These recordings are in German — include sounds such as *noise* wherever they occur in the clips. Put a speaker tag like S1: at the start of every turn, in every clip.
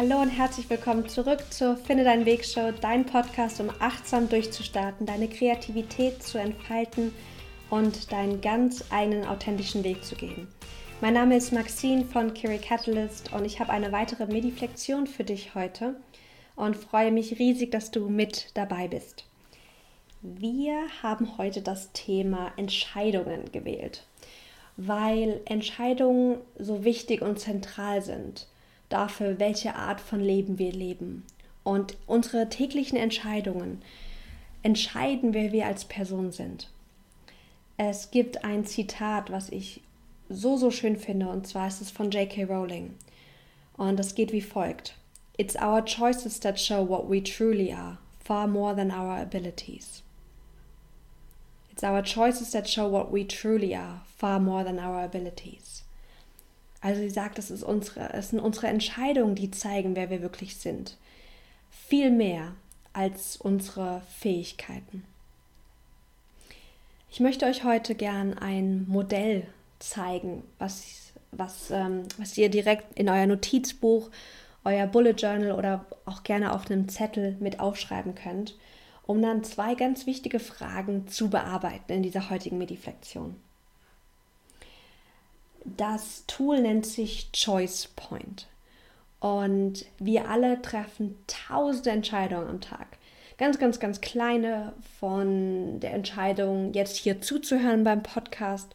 S1: Hallo und herzlich willkommen zurück zur Finde deinen Weg Show, dein Podcast, um achtsam durchzustarten, deine Kreativität zu entfalten und deinen ganz eigenen authentischen Weg zu gehen. Mein Name ist Maxine von Kiri Catalyst und ich habe eine weitere Mediflexion für dich heute und freue mich riesig, dass du mit dabei bist. Wir haben heute das Thema Entscheidungen gewählt, weil Entscheidungen so wichtig und zentral sind dafür, welche Art von Leben wir leben. Und unsere täglichen Entscheidungen entscheiden, wer wir als Person sind. Es gibt ein Zitat, was ich so, so schön finde, und zwar ist es von J.K. Rowling. Und das geht wie folgt. It's our choices that show what we truly are, far more than our abilities. It's our choices that show what we truly are, far more than our abilities. Also sie sagt, es, ist unsere, es sind unsere Entscheidungen, die zeigen, wer wir wirklich sind. Viel mehr als unsere Fähigkeiten. Ich möchte euch heute gern ein Modell zeigen, was, was, ähm, was ihr direkt in euer Notizbuch, euer Bullet Journal oder auch gerne auf einem Zettel mit aufschreiben könnt, um dann zwei ganz wichtige Fragen zu bearbeiten in dieser heutigen Mediflexion. Das Tool nennt sich Choice Point. Und wir alle treffen tausende Entscheidungen am Tag. Ganz, ganz, ganz kleine von der Entscheidung, jetzt hier zuzuhören beim Podcast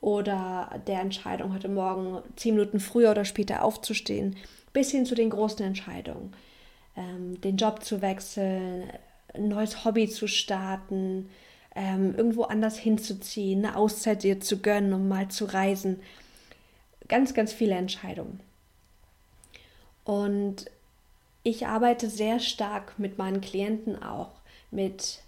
S1: oder der Entscheidung, heute Morgen zehn Minuten früher oder später aufzustehen, bis hin zu den großen Entscheidungen. Ähm, den Job zu wechseln, ein neues Hobby zu starten, ähm, irgendwo anders hinzuziehen, eine Auszeit dir zu gönnen, um mal zu reisen ganz, ganz viele Entscheidungen. Und ich arbeite sehr stark mit meinen Klienten auch mit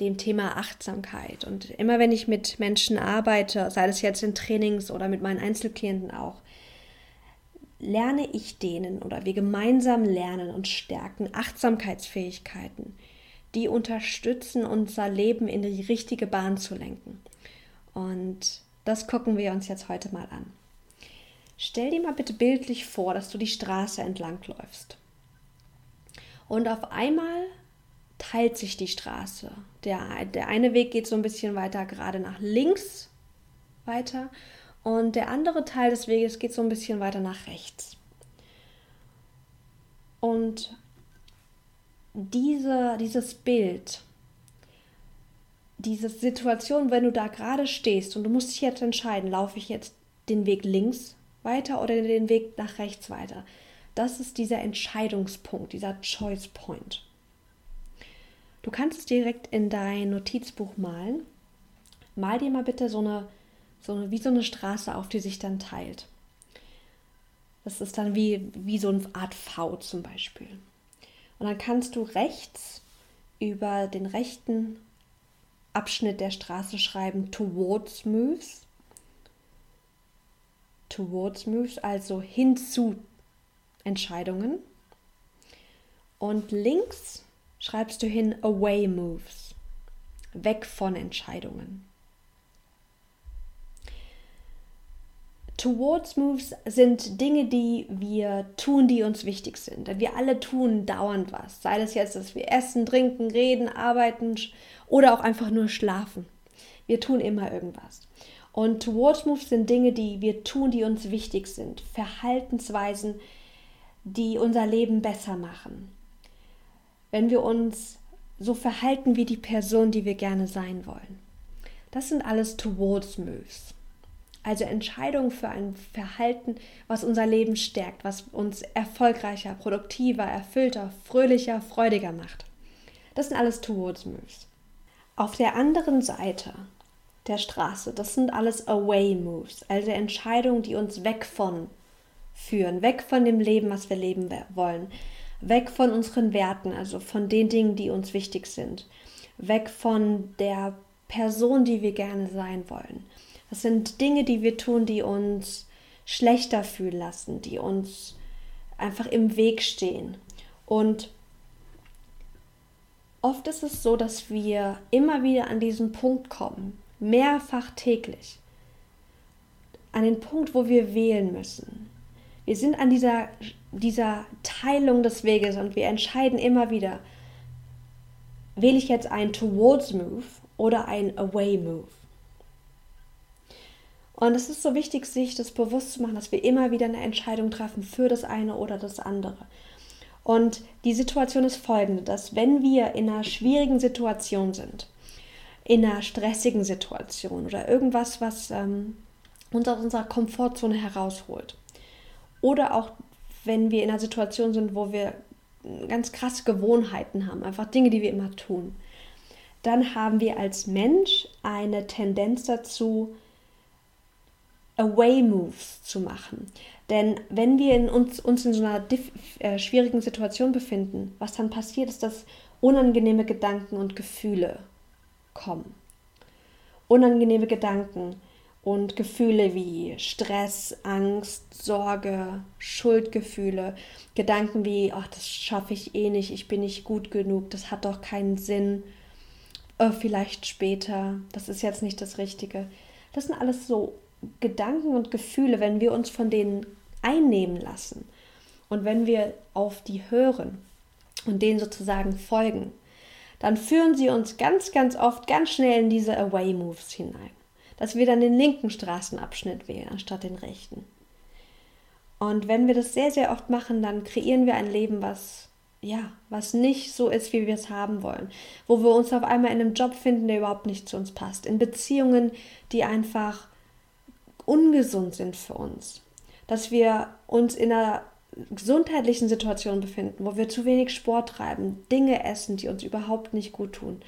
S1: dem Thema Achtsamkeit. Und immer wenn ich mit Menschen arbeite, sei es jetzt in Trainings oder mit meinen Einzelklienten auch, lerne ich denen oder wir gemeinsam lernen und stärken Achtsamkeitsfähigkeiten, die unterstützen, unser Leben in die richtige Bahn zu lenken. Und das gucken wir uns jetzt heute mal an. Stell dir mal bitte bildlich vor, dass du die Straße entlang läufst. Und auf einmal teilt sich die Straße. Der, der eine Weg geht so ein bisschen weiter gerade nach links weiter und der andere Teil des Weges geht so ein bisschen weiter nach rechts. Und diese, dieses Bild, diese Situation, wenn du da gerade stehst und du musst dich jetzt entscheiden, laufe ich jetzt den Weg links weiter oder den Weg nach rechts weiter. Das ist dieser Entscheidungspunkt, dieser Choice Point. Du kannst es direkt in dein Notizbuch malen. Mal dir mal bitte so eine, so eine, wie so eine Straße auf, die sich dann teilt. Das ist dann wie, wie so eine Art V zum Beispiel. Und dann kannst du rechts über den rechten Abschnitt der Straße schreiben Towards Moves towards moves, also hin zu Entscheidungen. Und links schreibst du hin away moves, weg von Entscheidungen. Towards Moves sind Dinge, die wir tun, die uns wichtig sind. Wir alle tun dauernd was. Sei das jetzt, dass wir essen, trinken, reden, arbeiten oder auch einfach nur schlafen. Wir tun immer irgendwas. Und Towards Moves sind Dinge, die wir tun, die uns wichtig sind. Verhaltensweisen, die unser Leben besser machen. Wenn wir uns so verhalten wie die Person, die wir gerne sein wollen. Das sind alles Towards Moves. Also Entscheidungen für ein Verhalten, was unser Leben stärkt, was uns erfolgreicher, produktiver, erfüllter, fröhlicher, freudiger macht. Das sind alles Towards Moves. Auf der anderen Seite der Straße. Das sind alles Away Moves, also Entscheidungen, die uns weg von führen, weg von dem Leben, was wir leben wollen, weg von unseren Werten, also von den Dingen, die uns wichtig sind, weg von der Person, die wir gerne sein wollen. Das sind Dinge, die wir tun, die uns schlechter fühlen lassen, die uns einfach im Weg stehen. Und oft ist es so, dass wir immer wieder an diesen Punkt kommen, mehrfach täglich an den Punkt, wo wir wählen müssen. Wir sind an dieser, dieser Teilung des Weges und wir entscheiden immer wieder, wähle ich jetzt einen Towards Move oder einen Away Move. Und es ist so wichtig, sich das bewusst zu machen, dass wir immer wieder eine Entscheidung treffen für das eine oder das andere. Und die Situation ist folgende, dass wenn wir in einer schwierigen Situation sind, in einer stressigen Situation oder irgendwas, was ähm, uns aus unserer Komfortzone herausholt, oder auch wenn wir in einer Situation sind, wo wir ganz krasse Gewohnheiten haben, einfach Dinge, die wir immer tun, dann haben wir als Mensch eine Tendenz dazu, Away-Moves zu machen. Denn wenn wir in uns, uns in so einer äh, schwierigen Situation befinden, was dann passiert, ist, dass unangenehme Gedanken und Gefühle kommen. Unangenehme Gedanken und Gefühle wie Stress, Angst, Sorge, Schuldgefühle, Gedanken wie, ach, das schaffe ich eh nicht, ich bin nicht gut genug, das hat doch keinen Sinn, oh, vielleicht später, das ist jetzt nicht das Richtige. Das sind alles so Gedanken und Gefühle, wenn wir uns von denen einnehmen lassen und wenn wir auf die hören und denen sozusagen folgen, dann führen sie uns ganz, ganz oft ganz schnell in diese Away-Moves hinein. Dass wir dann den linken Straßenabschnitt wählen, anstatt den rechten. Und wenn wir das sehr, sehr oft machen, dann kreieren wir ein Leben, was ja, was nicht so ist, wie wir es haben wollen. Wo wir uns auf einmal in einem Job finden, der überhaupt nicht zu uns passt. In Beziehungen, die einfach ungesund sind für uns. Dass wir uns in einer gesundheitlichen Situation befinden, wo wir zu wenig Sport treiben, Dinge essen, die uns überhaupt nicht gut tun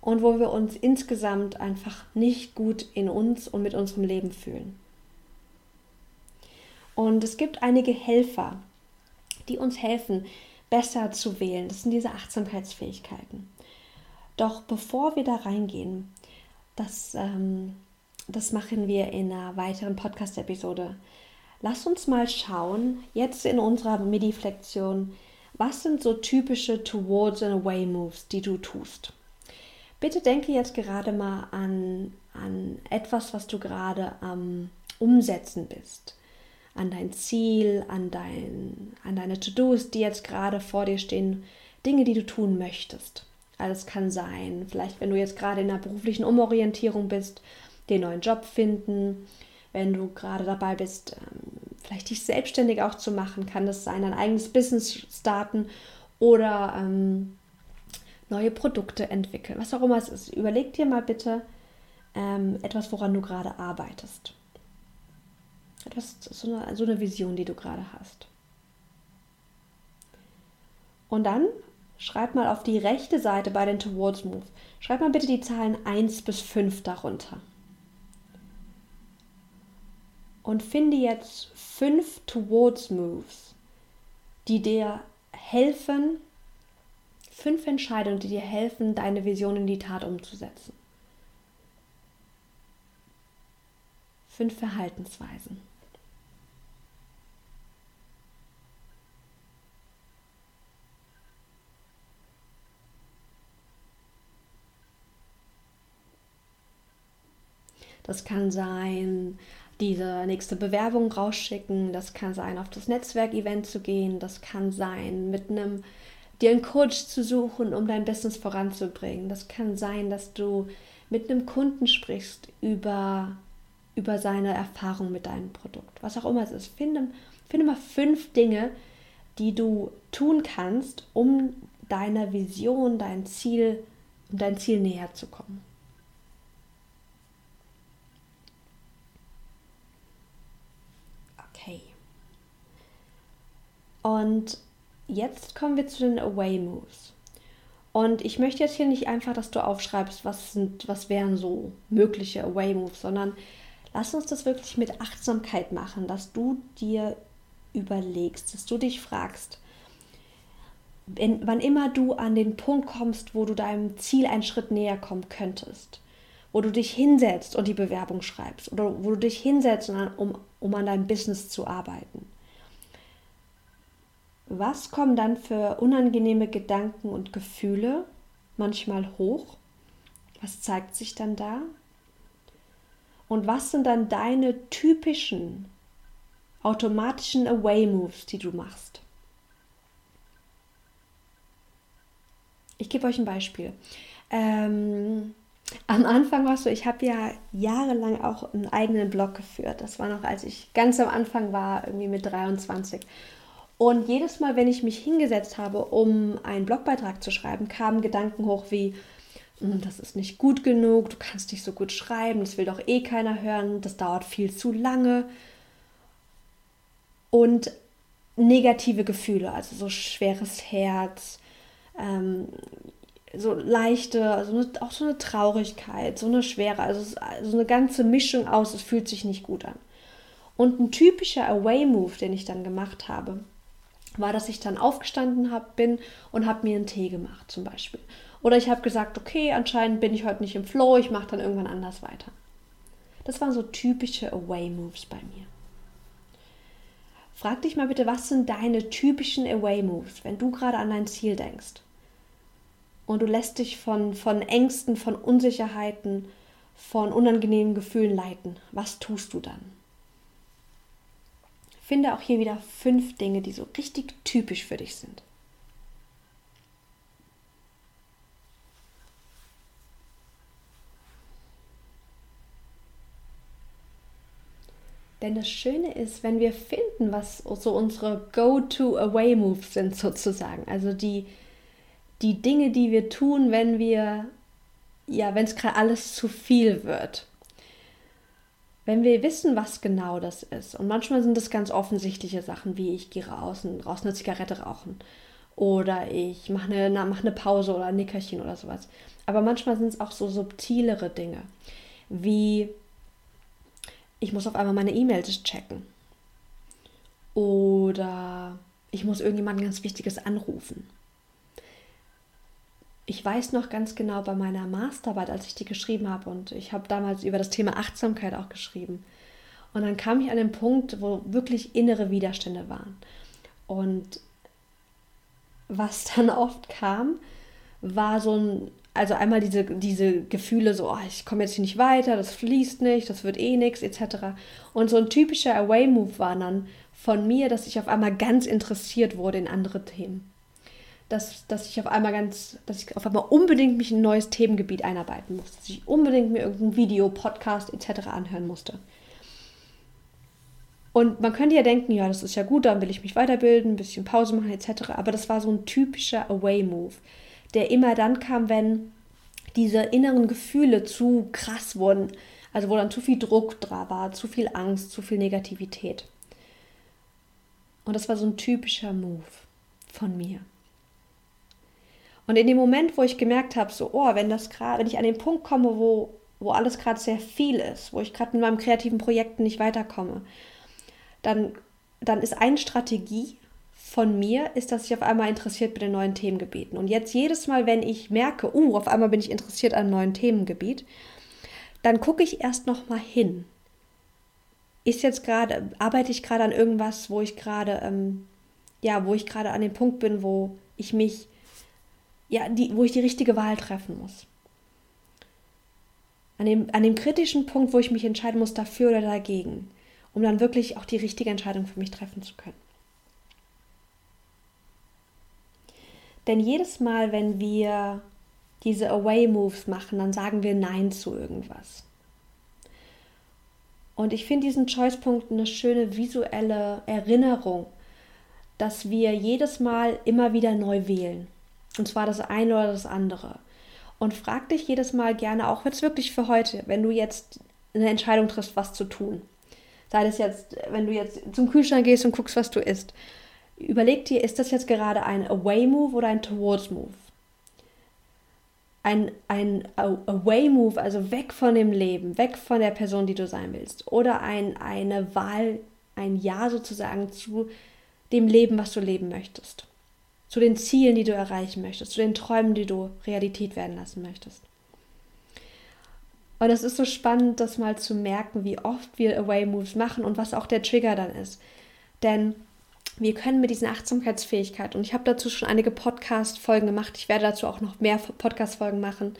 S1: und wo wir uns insgesamt einfach nicht gut in uns und mit unserem Leben fühlen. Und es gibt einige Helfer, die uns helfen, besser zu wählen. Das sind diese Achtsamkeitsfähigkeiten. Doch bevor wir da reingehen, das ähm, das machen wir in einer weiteren Podcast-Episode. Lass uns mal schauen, jetzt in unserer Midi-Flexion, was sind so typische Towards and Away Moves, die du tust. Bitte denke jetzt gerade mal an, an etwas, was du gerade am Umsetzen bist. An dein Ziel, an, dein, an deine To-Dos, die jetzt gerade vor dir stehen, Dinge, die du tun möchtest. Alles kann sein, vielleicht wenn du jetzt gerade in einer beruflichen Umorientierung bist den neuen Job finden. Wenn du gerade dabei bist, ähm, vielleicht dich selbstständig auch zu machen, kann das sein, ein eigenes Business starten oder ähm, neue Produkte entwickeln, was auch immer es ist. Überleg dir mal bitte ähm, etwas, woran du gerade arbeitest. Etwas, so eine, so eine Vision, die du gerade hast. Und dann schreib mal auf die rechte Seite bei den Towards Move, schreib mal bitte die Zahlen 1 bis 5 darunter und finde jetzt fünf Towards Moves, die dir helfen, fünf Entscheidungen, die dir helfen, deine Vision in die Tat umzusetzen. Fünf Verhaltensweisen. Das kann sein, diese nächste Bewerbung rausschicken. Das kann sein, auf das Netzwerkevent zu gehen. Das kann sein, mit einem dir einen Coach zu suchen, um dein Business voranzubringen. Das kann sein, dass du mit einem Kunden sprichst über, über seine Erfahrung mit deinem Produkt. Was auch immer es ist. Finde, finde mal fünf Dinge, die du tun kannst, um deiner Vision, dein Ziel, um dein Ziel näher zu kommen. Und jetzt kommen wir zu den Away Moves. Und ich möchte jetzt hier nicht einfach, dass du aufschreibst, was sind, was wären so mögliche Away Moves, sondern lass uns das wirklich mit Achtsamkeit machen, dass du dir überlegst, dass du dich fragst, wenn, wann immer du an den Punkt kommst, wo du deinem Ziel einen Schritt näher kommen könntest, wo du dich hinsetzt und die Bewerbung schreibst oder wo du dich hinsetzt, um, um an deinem Business zu arbeiten was kommen dann für unangenehme Gedanken und Gefühle manchmal hoch? Was zeigt sich dann da? Und was sind dann deine typischen automatischen Away-Moves, die du machst. Ich gebe euch ein Beispiel. Ähm, am Anfang war es so, ich habe ja jahrelang auch einen eigenen Blog geführt. Das war noch, als ich ganz am Anfang war, irgendwie mit 23. Und jedes Mal, wenn ich mich hingesetzt habe, um einen Blogbeitrag zu schreiben, kamen Gedanken hoch wie, hm, das ist nicht gut genug, du kannst nicht so gut schreiben, das will doch eh keiner hören, das dauert viel zu lange. Und negative Gefühle, also so schweres Herz, ähm, so leichte, also eine, auch so eine Traurigkeit, so eine Schwere, also so also eine ganze Mischung aus, es fühlt sich nicht gut an. Und ein typischer Away-Move, den ich dann gemacht habe, war, dass ich dann aufgestanden hab, bin und habe mir einen Tee gemacht zum Beispiel. Oder ich habe gesagt, okay, anscheinend bin ich heute nicht im Flow, ich mache dann irgendwann anders weiter. Das waren so typische Away-Moves bei mir. Frag dich mal bitte, was sind deine typischen Away-Moves, wenn du gerade an dein Ziel denkst? Und du lässt dich von, von Ängsten, von Unsicherheiten, von unangenehmen Gefühlen leiten. Was tust du dann? Finde auch hier wieder fünf Dinge, die so richtig typisch für dich sind. Denn das Schöne ist, wenn wir finden, was so unsere Go-to-Away-Moves sind sozusagen, also die, die Dinge, die wir tun, wenn wir, ja, wenn es gerade alles zu viel wird. Wenn wir wissen, was genau das ist, und manchmal sind das ganz offensichtliche Sachen, wie ich gehe raus und raus eine Zigarette rauchen oder ich mache eine, mach eine Pause oder ein Nickerchen oder sowas. Aber manchmal sind es auch so subtilere Dinge, wie ich muss auf einmal meine E-Mails checken. Oder ich muss irgendjemanden ganz Wichtiges anrufen. Ich weiß noch ganz genau bei meiner Masterarbeit, als ich die geschrieben habe, und ich habe damals über das Thema Achtsamkeit auch geschrieben. Und dann kam ich an den Punkt, wo wirklich innere Widerstände waren. Und was *laughs* dann oft kam, war so ein also einmal diese, diese Gefühle, so, oh, ich komme jetzt hier nicht weiter, das fließt nicht, das wird eh nichts, etc. Und so ein typischer Away-Move war dann von mir, dass ich auf einmal ganz interessiert wurde in andere Themen. Dass, dass ich auf einmal ganz, dass ich auf einmal unbedingt mich in ein neues Themengebiet einarbeiten musste, dass ich unbedingt mir irgendein Video, Podcast etc. anhören musste. Und man könnte ja denken, ja, das ist ja gut, dann will ich mich weiterbilden, ein bisschen Pause machen etc. Aber das war so ein typischer Away-Move der immer dann kam, wenn diese inneren Gefühle zu krass wurden. Also wo dann zu viel Druck da war, zu viel Angst, zu viel Negativität. Und das war so ein typischer Move von mir. Und in dem Moment, wo ich gemerkt habe, so, oh, wenn das gerade, wenn ich an den Punkt komme, wo, wo alles gerade sehr viel ist, wo ich gerade mit meinem kreativen Projekt nicht weiterkomme, dann, dann ist eine Strategie, von mir ist, dass ich auf einmal interessiert bin in neuen Themengebieten. Und jetzt jedes Mal, wenn ich merke, uh, auf einmal bin ich interessiert an einem neuen Themengebiet, dann gucke ich erst noch mal hin. Ist jetzt gerade, arbeite ich gerade an irgendwas, wo ich gerade, ähm, ja, wo ich gerade an dem Punkt bin, wo ich mich, ja, die, wo ich die richtige Wahl treffen muss. An dem, an dem kritischen Punkt, wo ich mich entscheiden muss, dafür oder dagegen, um dann wirklich auch die richtige Entscheidung für mich treffen zu können. Denn jedes Mal, wenn wir diese Away-Moves machen, dann sagen wir Nein zu irgendwas. Und ich finde diesen Choice-Punkt eine schöne visuelle Erinnerung, dass wir jedes Mal immer wieder neu wählen. Und zwar das eine oder das andere. Und frag dich jedes Mal gerne, auch jetzt wirklich für heute, wenn du jetzt eine Entscheidung triffst, was zu tun. Sei das jetzt, wenn du jetzt zum Kühlschrank gehst und guckst, was du isst überleg dir, ist das jetzt gerade ein Away-Move oder ein Towards-Move? Ein, ein Away-Move, also weg von dem Leben, weg von der Person, die du sein willst. Oder ein, eine Wahl, ein Ja sozusagen zu dem Leben, was du leben möchtest. Zu den Zielen, die du erreichen möchtest, zu den Träumen, die du Realität werden lassen möchtest. Und es ist so spannend, das mal zu merken, wie oft wir Away-Moves machen und was auch der Trigger dann ist. Denn wir können mit diesen Achtsamkeitsfähigkeit, und ich habe dazu schon einige Podcast-Folgen gemacht, ich werde dazu auch noch mehr Podcast-Folgen machen,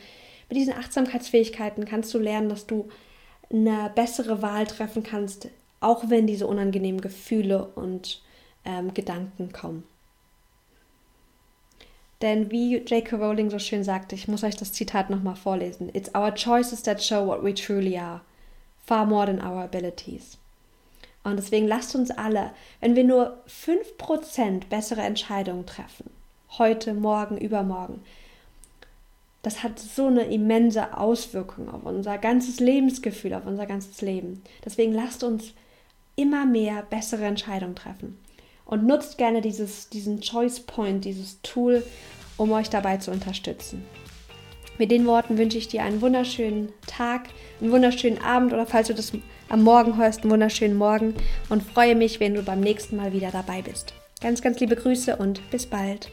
S1: mit diesen Achtsamkeitsfähigkeiten kannst du lernen, dass du eine bessere Wahl treffen kannst auch wenn diese unangenehmen Gefühle und ähm, Gedanken kommen. Denn wie J.K. Rowling so schön sagte, ich muss euch das Zitat nochmal vorlesen: It's our choices that show what we truly are, far more than our abilities. Und deswegen lasst uns alle, wenn wir nur 5% bessere Entscheidungen treffen, heute, morgen, übermorgen, das hat so eine immense Auswirkung auf unser ganzes Lebensgefühl, auf unser ganzes Leben. Deswegen lasst uns immer mehr bessere Entscheidungen treffen. Und nutzt gerne dieses, diesen Choice Point, dieses Tool, um euch dabei zu unterstützen. Mit den Worten wünsche ich dir einen wunderschönen Tag, einen wunderschönen Abend oder falls du das am Morgen hörst, einen wunderschönen Morgen und freue mich, wenn du beim nächsten Mal wieder dabei bist. Ganz, ganz liebe Grüße und bis bald.